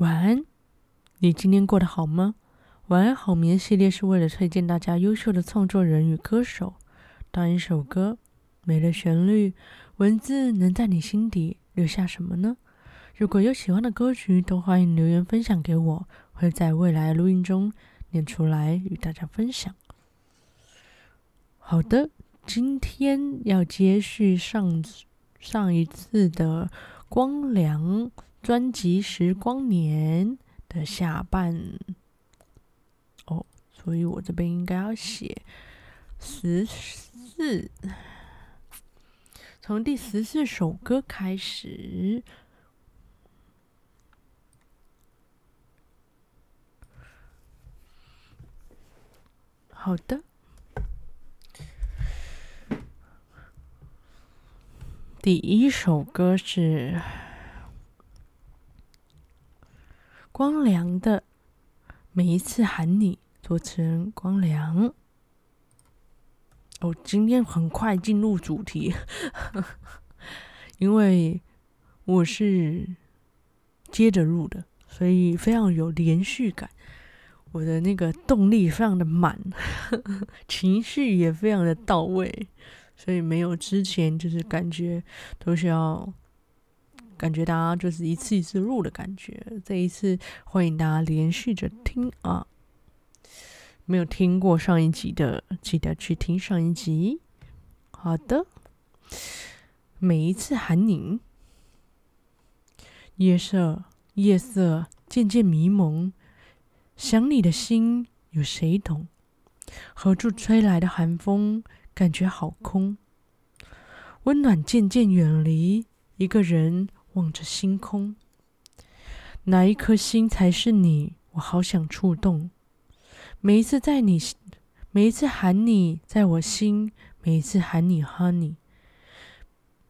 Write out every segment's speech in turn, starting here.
晚安，你今天过得好吗？晚安好眠系列是为了推荐大家优秀的创作人与歌手。当一首歌没了旋律，文字能在你心底留下什么呢？如果有喜欢的歌曲，都欢迎留言分享给我，会在未来录音中念出来与大家分享。好的，今天要接续上上一次的光良。专辑《时光年》的下半哦，所以我这边应该要写十四，从第十四首歌开始。好的，第一首歌是。光良的每一次喊你，作词人光良。哦，今天很快进入主题，因为我是接着录的，所以非常有连续感。我的那个动力非常的满，情绪也非常的到位，所以没有之前就是感觉都需要。感觉大家就是一次一次录的感觉，这一次欢迎大家连续着听啊！没有听过上一集的，记得去听上一集。好的，每一次喊你，夜色夜色渐渐迷蒙，想你的心有谁懂？何处吹来的寒风，感觉好空。温暖渐渐远离，一个人。望着星空，哪一颗星才是你？我好想触动。每一次在你，每一次喊你，在我心；每一次喊你，Honey，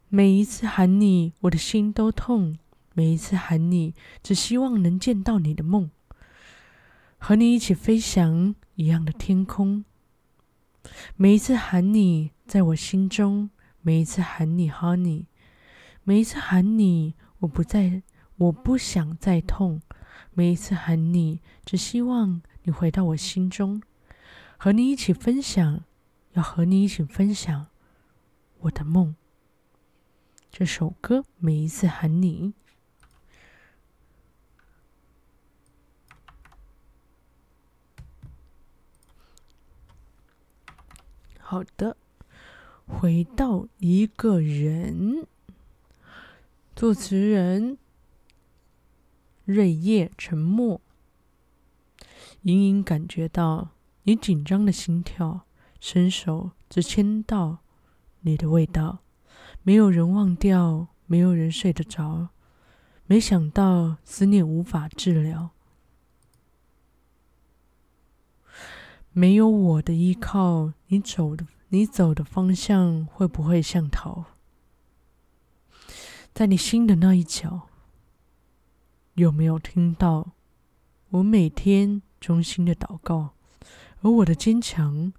每一次喊你，我的心都痛。每一次喊你，只希望能见到你的梦，和你一起飞翔一样的天空。每一次喊你，在我心中；每一次喊你，Honey。每一次喊你，我不再，我不想再痛。每一次喊你，只希望你回到我心中，和你一起分享，要和你一起分享我的梦。这首歌，每一次喊你。好的，回到一个人。作词人：瑞叶沉默，隐隐感觉到你紧张的心跳，伸手只牵到你的味道。没有人忘掉，没有人睡得着。没想到思念无法治疗，没有我的依靠，你走的你走的方向会不会像逃？在你心的那一角，有没有听到我每天衷心的祷告？而我的坚强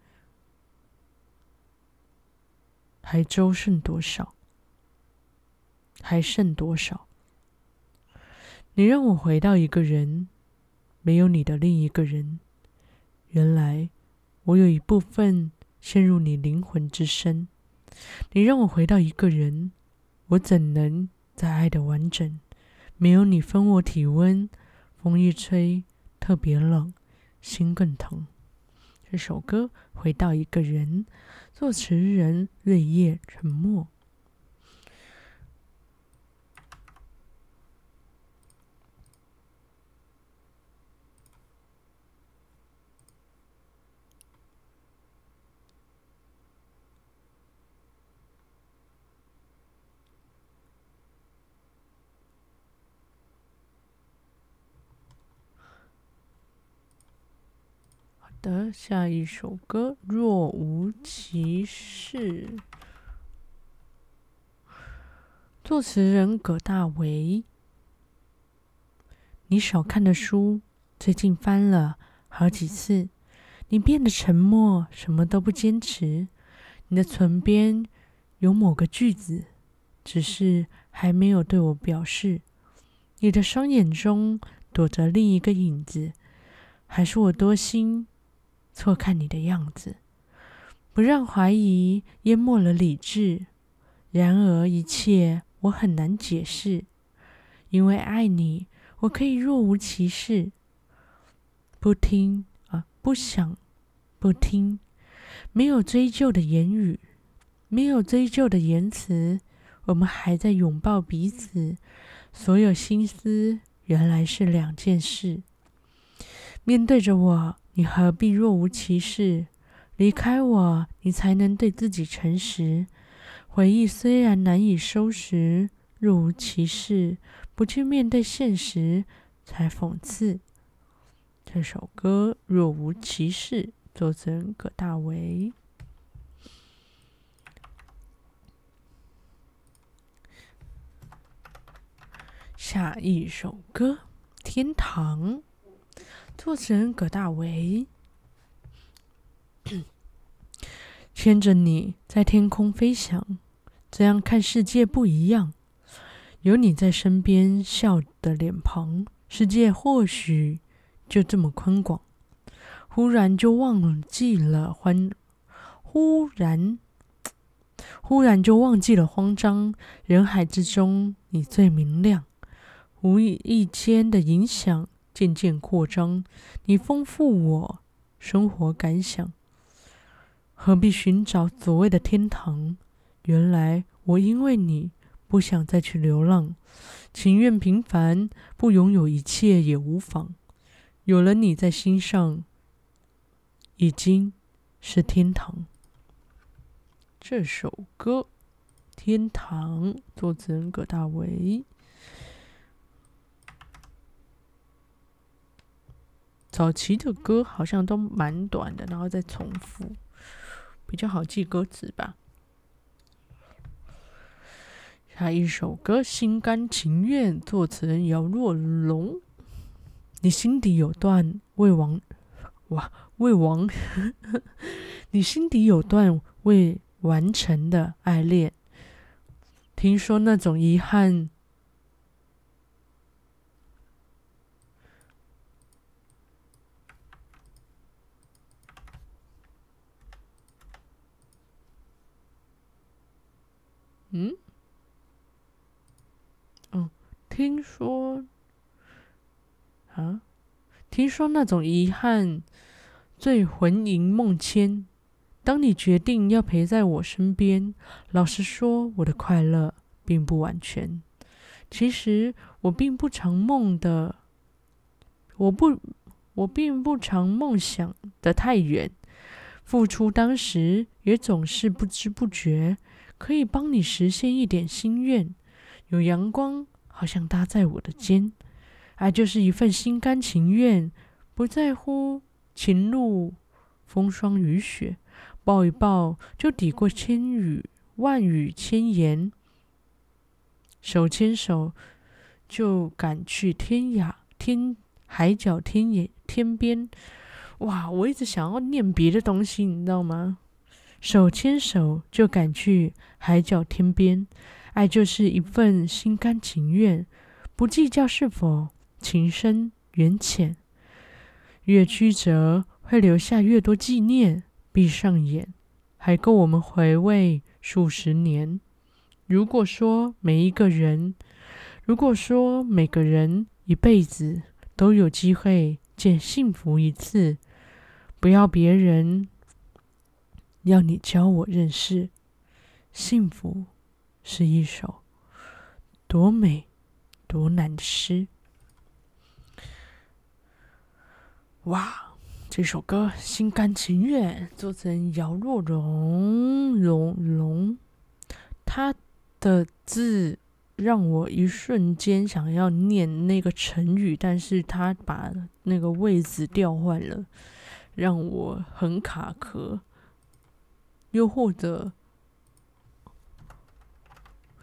还周剩多少？还剩多少？你让我回到一个人，没有你的另一个人。原来我有一部分陷入你灵魂之深。你让我回到一个人。我怎能再爱的完整？没有你分我体温，风一吹特别冷，心更疼。这首歌《回到一个人》，作词人瑞夜沉默。下一首歌《若无其事》，作词人葛大为。你少看的书，最近翻了好几次。你变得沉默，什么都不坚持。你的唇边有某个句子，只是还没有对我表示。你的双眼中躲着另一个影子，还是我多心，错看你的样子，不让怀疑淹没了理智。然而一切我很难解释，因为爱你，我可以若无其事，不听啊，不想，不听，没有追究的言语，没有追究的言辞，我们还在拥抱彼此，所有心思原来是两件事。面对着我，你何必若无其事？离开我，你才能对自己诚实。回忆虽然难以收拾，若无其事，不去面对现实才讽刺。这首歌《若无其事》，作词人葛大为。下一首歌《天堂》，作词人葛大为。牵着你在天空飞翔，这样看世界不一样。有你在身边，笑的脸庞，世界或许就这么宽广。忽然就忘记了欢，忽然，忽然就忘记了慌张。人海之中，你最明亮。无意间的影响渐渐扩张，你丰富我生活感想。何必寻找所谓的天堂？原来我因为你不想再去流浪，情愿平凡，不拥有一切也无妨。有了你在心上，已经是天堂。这首歌《天堂》作词人葛大为。早期的歌好像都蛮短的，然后再重复。比较好记歌词吧。下一首歌《心甘情愿》，作词人姚若龙。你心底有段未完，哇，未完，你心底有段未完成的爱恋。听说那种遗憾。嗯，哦，听说啊，听说那种遗憾最魂萦梦牵。当你决定要陪在我身边，老实说，我的快乐并不完全。其实我并不常梦的，我不，我并不常梦想得太远。付出当时也总是不知不觉。可以帮你实现一点心愿，有阳光好像搭在我的肩，爱就是一份心甘情愿，不在乎情路风霜雨雪，抱一抱就抵过千语万语千言，手牵手就赶去天涯天海角天野天边，哇！我一直想要念别的东西，你知道吗？手牵手就赶去海角天边，爱就是一份心甘情愿，不计较是否情深缘浅。越曲折会留下越多纪念，闭上眼还够我们回味数十年。如果说每一个人，如果说每个人一辈子都有机会见幸福一次，不要别人。要你教我认识，幸福是一首多美多难的诗。哇，这首歌心甘情愿，作词人姚若龙，龙龙，他的字让我一瞬间想要念那个成语，但是他把那个位置调换了，让我很卡壳。又或者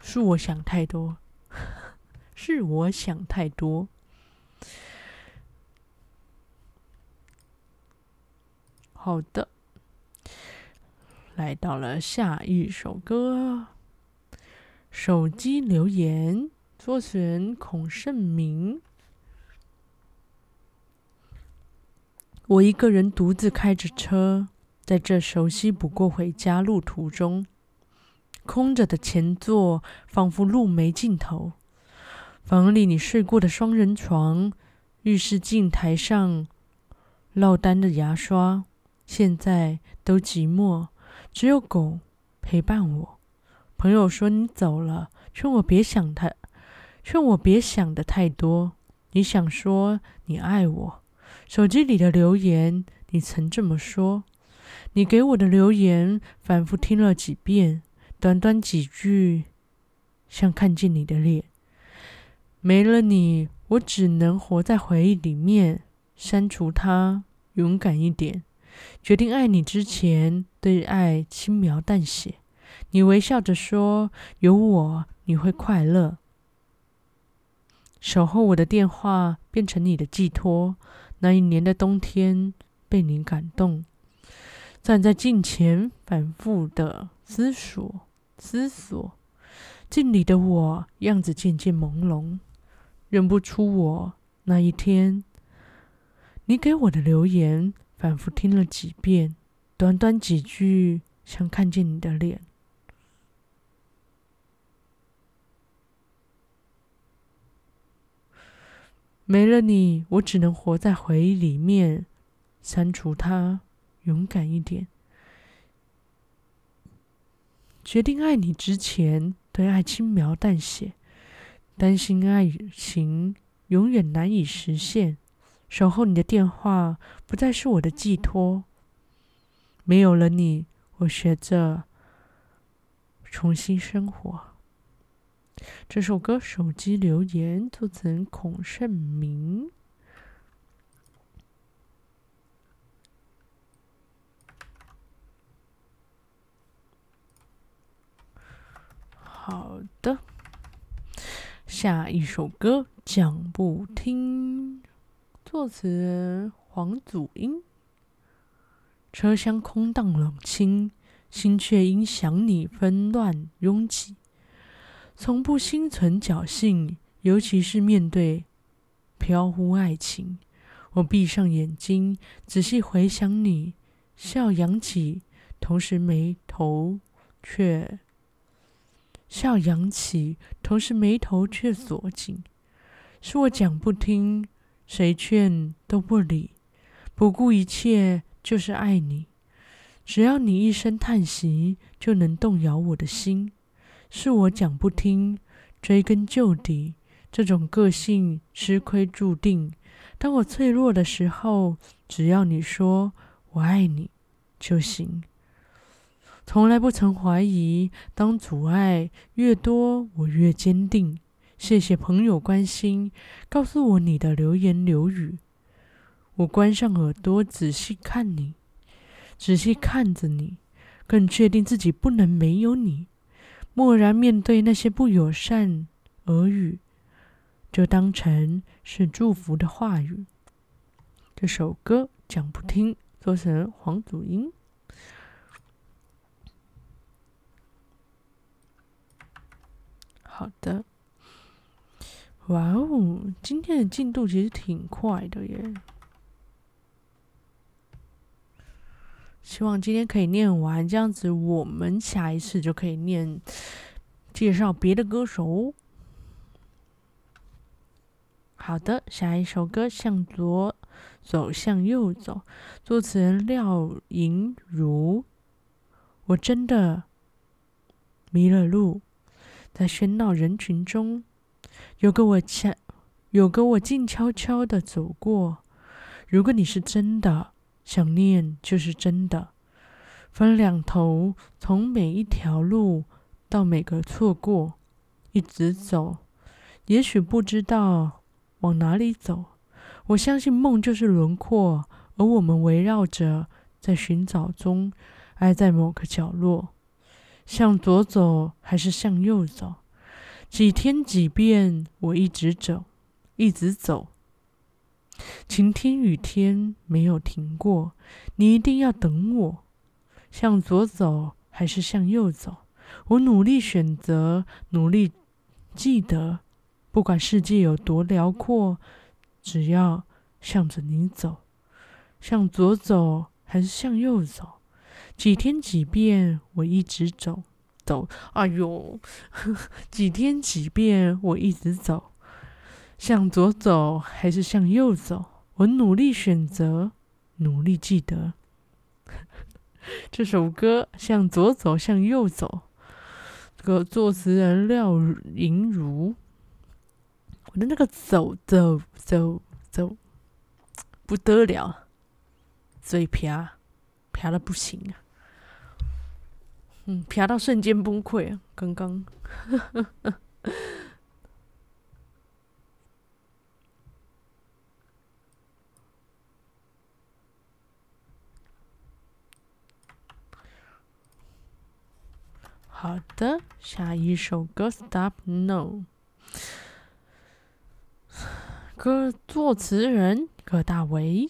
是我想太多，是我想太多。好的，来到了下一首歌，《手机留言》，作词人孔圣明。我一个人独自开着车，在这熟悉不过回家路途中，空着的前座仿佛路没尽头。房里你睡过的双人床，浴室镜台上落单的牙刷，现在都寂寞，只有狗陪伴我。朋友说你走了，劝我别想他，劝我别想的太多。你想说你爱我。手机里的留言，你曾这么说。你给我的留言，反复听了几遍，短短几句，像看见你的脸。没了你，我只能活在回忆里面。删除它，勇敢一点。决定爱你之前，对爱轻描淡写。你微笑着说：“有我，你会快乐。”守候我的电话，变成你的寄托。那一年的冬天，被你感动，站在镜前反复的思索，思索，镜里的我样子渐渐朦胧，认不出我。那一天，你给我的留言，反复听了几遍，短短几句，像看见你的脸。没了你，我只能活在回忆里面。删除它，勇敢一点。决定爱你之前，对爱轻描淡写。担心爱情永远难以实现。守候你的电话，不再是我的寄托。没有了你，我学着重新生活。这首歌《手机留言》作词人孔圣明。好的，下一首歌讲不听，作词黄祖英。车厢空荡冷清，心却因想你纷乱拥挤。从不心存侥幸，尤其是面对飘忽爱情。我闭上眼睛，仔细回想你，笑扬起，同时眉头却笑扬起，同时眉头却锁紧。是我讲不听，谁劝都不理，不顾一切就是爱你。只要你一声叹息，就能动摇我的心。是我讲不听，追根究底，这种个性吃亏注定。当我脆弱的时候，只要你说我爱你就行。从来不曾怀疑，当阻碍越多，我越坚定。谢谢朋友关心，告诉我你的流言流语。我关上耳朵，仔细看你，仔细看着你，更确定自己不能没有你。默然面对那些不友善耳语，就当成是祝福的话语。这首歌讲不听，做成黄祖英。好的，哇哦，今天的进度其实挺快的耶。希望今天可以念完，这样子我们下一次就可以念介绍别的歌手。好的，下一首歌《向左走，向右走》，作词人廖莹如。我真的迷了路，在喧闹人群中，有个我悄，有个我静悄悄的走过。如果你是真的。想念就是真的，分两头，从每一条路到每个错过，一直走，也许不知道往哪里走。我相信梦就是轮廓，而我们围绕着，在寻找中，爱在某个角落。向左走还是向右走？几天几遍，我一直走，一直走。晴天雨天没有停过，你一定要等我。向左走还是向右走？我努力选择，努力记得，不管世界有多辽阔，只要向着你走，向左走还是向右走？几天几遍我一直走走，哎呦，呵呵，几天几遍我一直走，向左走还是向右走？我努力选择，努力记得。这首歌向左走，向右走。这个作词人廖莹如，我的那个走走走走不得了，嘴瓢瓢的不行啊，嗯，瓢到瞬间崩溃啊！刚刚。好的，下一首歌《Stop No》，歌作词人葛大为，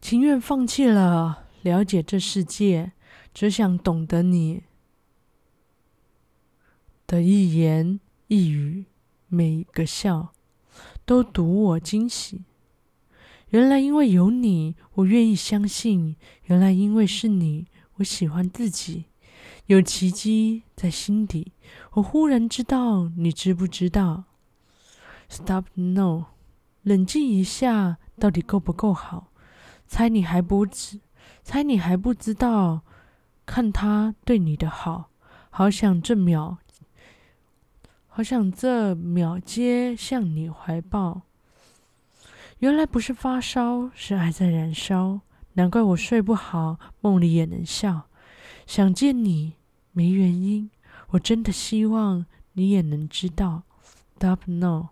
情愿放弃了了解这世界，只想懂得你的一言一语，每个笑都读我惊喜。原来因为有你，我愿意相信。原来因为是你。我喜欢自己，有奇迹在心底。我忽然知道，你知不知道？Stop no，冷静一下，到底够不够好？猜你还不知，猜你还不知道。看他对你的好，好想这秒，好想这秒接向你怀抱。原来不是发烧，是爱在燃烧。难怪我睡不好，梦里也能笑。想见你没原因，我真的希望你也能知道。Stop no，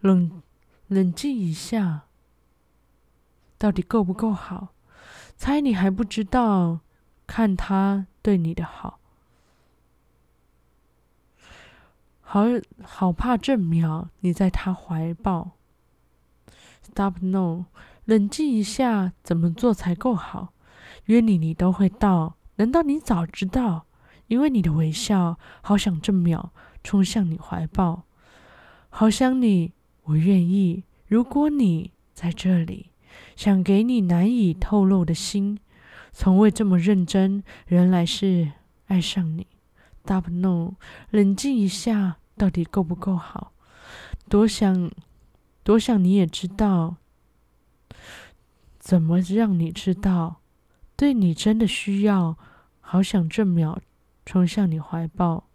冷冷静一下，到底够不够好？猜你还不知道，看他对你的好，好好怕这秒你在他怀抱。Stop no。冷静一下，怎么做才够好？约你，你都会到。难道你早知道？因为你的微笑，好想这秒冲向你怀抱。好想你，我愿意。如果你在这里，想给你难以透露的心，从未这么认真，原来是爱上你。Stop no，冷静一下，到底够不够好？多想，多想你也知道。怎么让你知道？对你真的需要，好想这秒冲向你怀抱。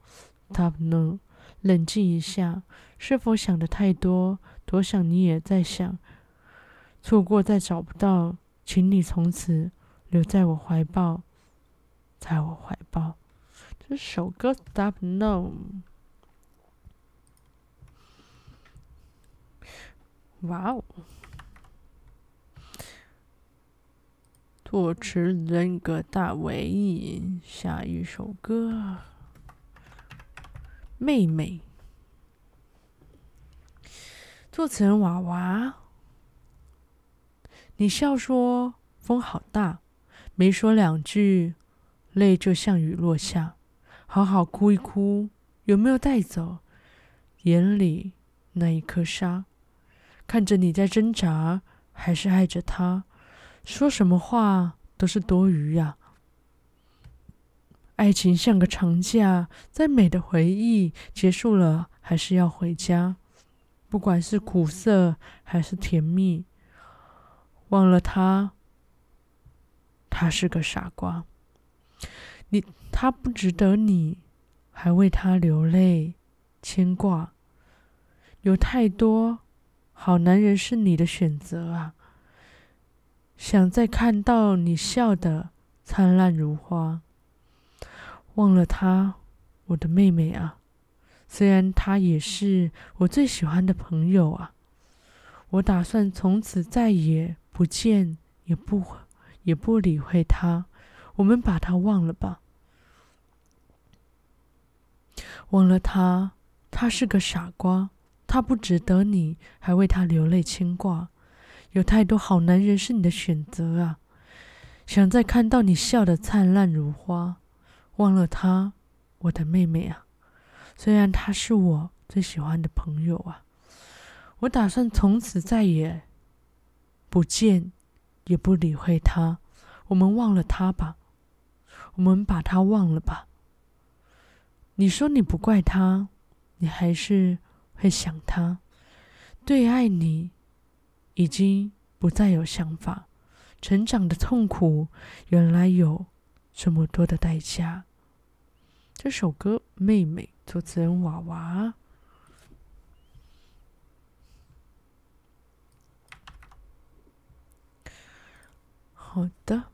Stop no，冷静一下，是否想得太多？多想你也在想，错过再找不到，请你从此留在我怀抱，在我怀抱。这首歌 Stop no，哇哦！作词人葛大为，下一首歌《妹妹》。作词人娃娃，你笑说风好大，没说两句，泪就像雨落下。好好哭一哭，有没有带走眼里那一颗沙？看着你在挣扎，还是爱着他。说什么话都是多余呀！爱情像个长假，再美的回忆结束了，还是要回家。不管是苦涩还是甜蜜，忘了他，他是个傻瓜。你，他不值得你，还为他流泪牵挂。有太多好男人是你的选择啊！想再看到你笑得灿烂如花，忘了他，我的妹妹啊，虽然他也是我最喜欢的朋友啊，我打算从此再也不见，也不也不理会他，我们把他忘了吧，忘了他，他是个傻瓜，他不值得你还为他流泪牵挂。有太多好男人是你的选择啊！想再看到你笑得灿烂如花，忘了他，我的妹妹啊！虽然他是我最喜欢的朋友啊，我打算从此再也不见，也不理会他。我们忘了他吧，我们把他忘了吧。你说你不怪他，你还是会想他。对爱你，已经不再有想法。成长的痛苦，原来有这么多的代价。这首歌《妹妹》，作词人娃娃。好的，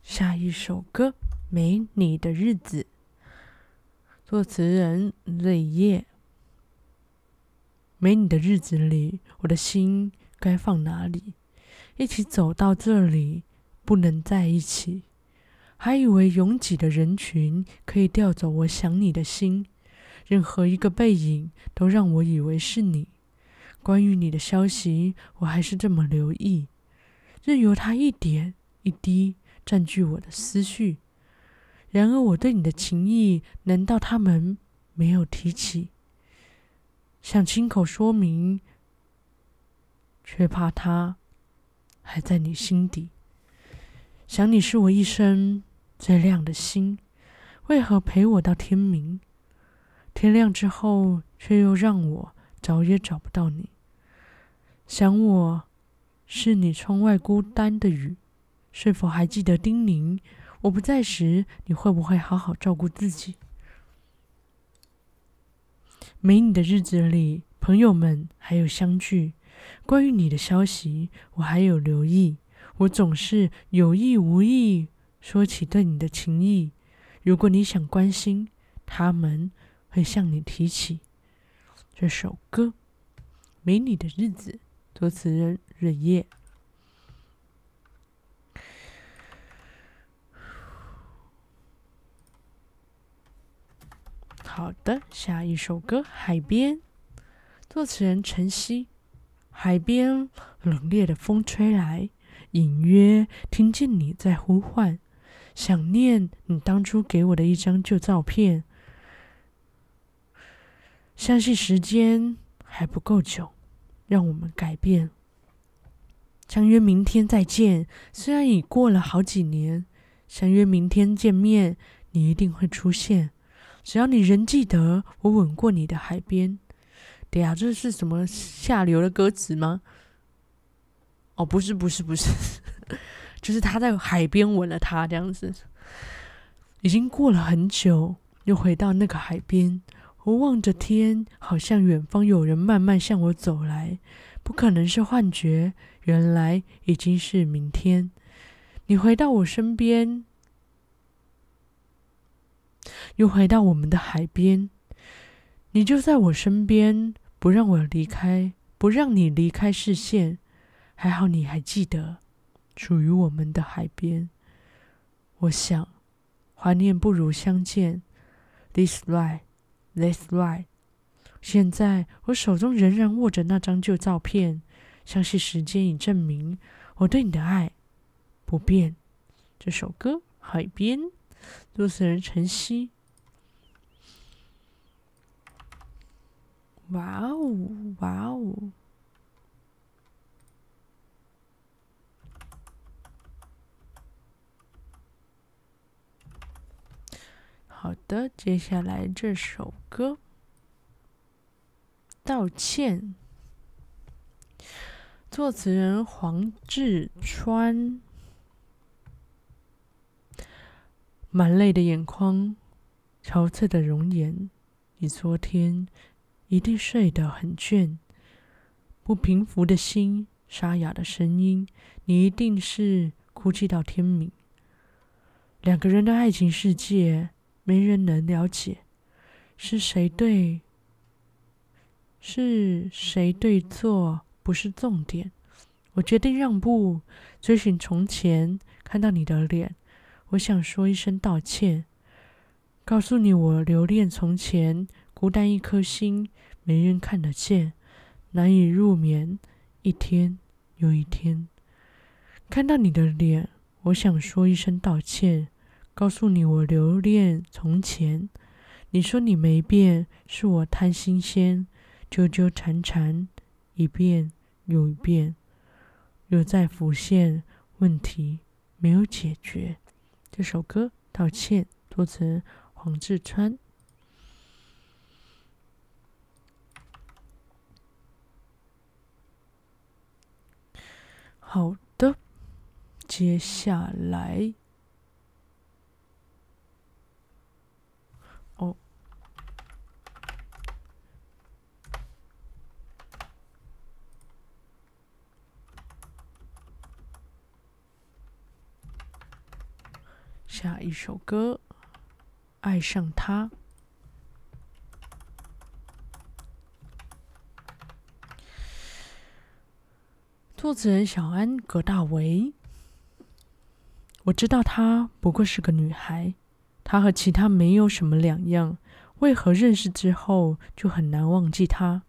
下一首歌《没你的日子》，作词人瑞叶。没你的日子里，我的心该放哪里？一起走到这里，不能在一起。还以为拥挤的人群可以调走我想你的心，任何一个背影都让我以为是你。关于你的消息，我还是这么留意，任由它一点一滴占据我的思绪。然而，我对你的情意，难道他们没有提起？想亲口说明，却怕它还在你心底。想你是我一生最亮的星，为何陪我到天明？天亮之后，却又让我找也找不到你。想我是你窗外孤单的雨，是否还记得叮咛？我不在时，你会不会好好照顾自己？没你的日子里，朋友们还有相聚。关于你的消息，我还有留意。我总是有意无意说起对你的情意。如果你想关心，他们会向你提起这首歌《没你的日子》，作词人瑞叶。好的，下一首歌《海边》，作词人陈曦。海边冷冽的风吹来，隐约听见你在呼唤，想念你当初给我的一张旧照片。相信时间还不够久，让我们改变。相约明天再见，虽然已过了好几年，相约明天见面，你一定会出现。只要你仍记得我吻过你的海边，对呀，这是什么下流的歌词吗？哦，不是，不是，不是，就是他在海边吻了她这样子。已经过了很久，又回到那个海边，我望着天，好像远方有人慢慢向我走来，不可能是幻觉，原来已经是明天。你回到我身边。又回到我们的海边，你就在我身边，不让我离开，不让你离开视线。还好你还记得属于我们的海边。我想，怀念不如相见。This right, this right。现在我手中仍然握着那张旧照片，相信时间已证明我对你的爱不变。这首歌《海边》。作词人陈曦。哇哦，哇哦！好的，接下来这首歌《道歉》，作词人黄志川。满泪的眼眶，憔悴的容颜，你昨天一定睡得很倦。不平伏的心，沙哑的声音，你一定是哭泣到天明。两个人的爱情世界，没人能了解，是谁对，是谁对错不是重点。我决定让步，追寻从前，看到你的脸。我想说一声道歉，告诉你我留恋从前，孤单一颗心，没人看得见，难以入眠，一天又一天。看到你的脸，我想说一声道歉，告诉你我留恋从前。你说你没变，是我贪新鲜，纠纠缠缠，一遍又一遍。又再浮现问题没有解决。这首歌道歉，作词黄志川。好的，接下来。下一首歌，《爱上他》，作词人小安葛大为。我知道她不过是个女孩，她和其他没有什么两样。为何认识之后就很难忘记她？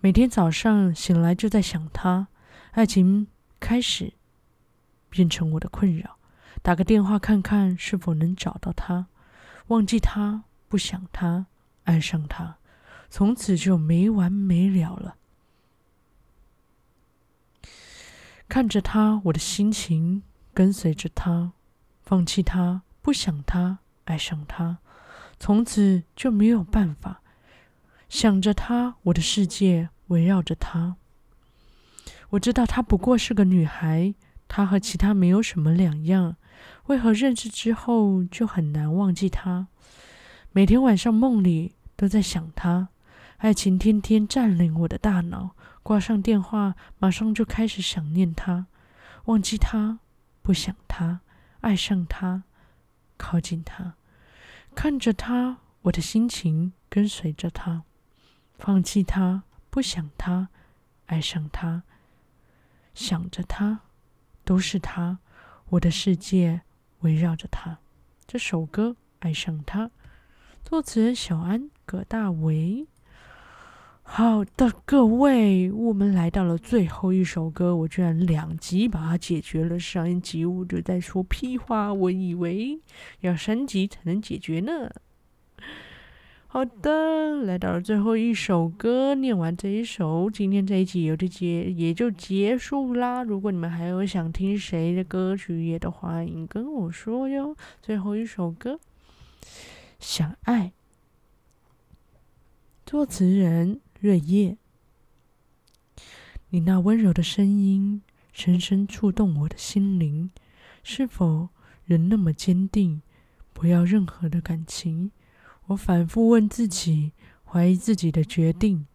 每天早上醒来就在想她，爱情开始变成我的困扰。打个电话看看是否能找到他，忘记他，不想他，爱上他，从此就没完没了了。看着他，我的心情跟随着他，放弃他，不想他，爱上他，从此就没有办法。想着他，我的世界围绕着他。我知道她不过是个女孩，她和其他没有什么两样。为何认识之后就很难忘记他？每天晚上梦里都在想他，爱情天天占领我的大脑。挂上电话，马上就开始想念他，忘记他，不想他，爱上他，靠近他，看着他，我的心情跟随着他，放弃他，不想他，爱上他，想着他，都是他。我的世界围绕着他。这首歌《爱上他》，作词人小安葛大为。好的，各位，我们来到了最后一首歌，我居然两集把它解决了。上一集我就在说屁话，我以为要三集才能解决呢。好的，来到了最后一首歌，念完这一首，今天这一集有的结也就结束啦。如果你们还有想听谁的歌曲，也都欢迎跟我说哟。最后一首歌，《想爱》，作词人瑞叶。你那温柔的声音，深深触动我的心灵。是否仍那么坚定，不要任何的感情？我反复问自己，怀疑自己的决定。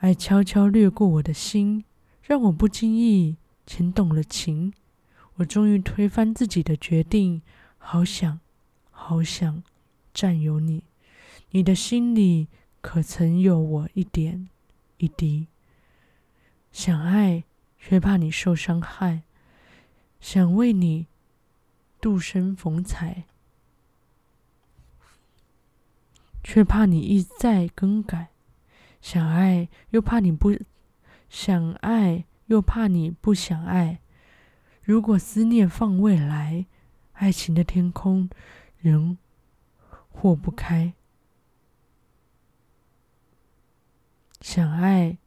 爱悄悄掠过我的心，让我不经意牵动了情。我终于推翻自己的决定，好想，好想占有你。你的心里可曾有我一点一滴？想爱，却怕你受伤害；想为你度身逢彩。却怕你一再更改，想爱又怕你不想爱，又怕你不想爱。如果思念放未来，爱情的天空仍豁不开。想爱，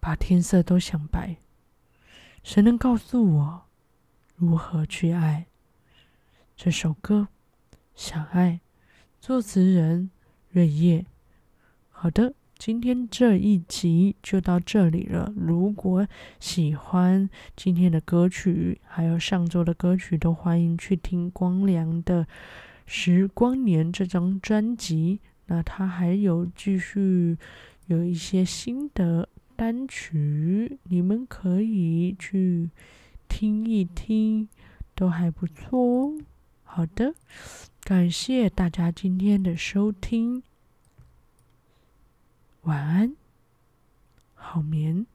把天色都想白。谁能告诉我如何去爱？这首歌，想爱。作词人瑞叶，好的，今天这一集就到这里了。如果喜欢今天的歌曲，还有上周的歌曲，都欢迎去听光良的《时光年》这张专辑。那他还有继续有一些新的单曲，你们可以去听一听，都还不错哦。好的。感谢大家今天的收听，晚安，好眠。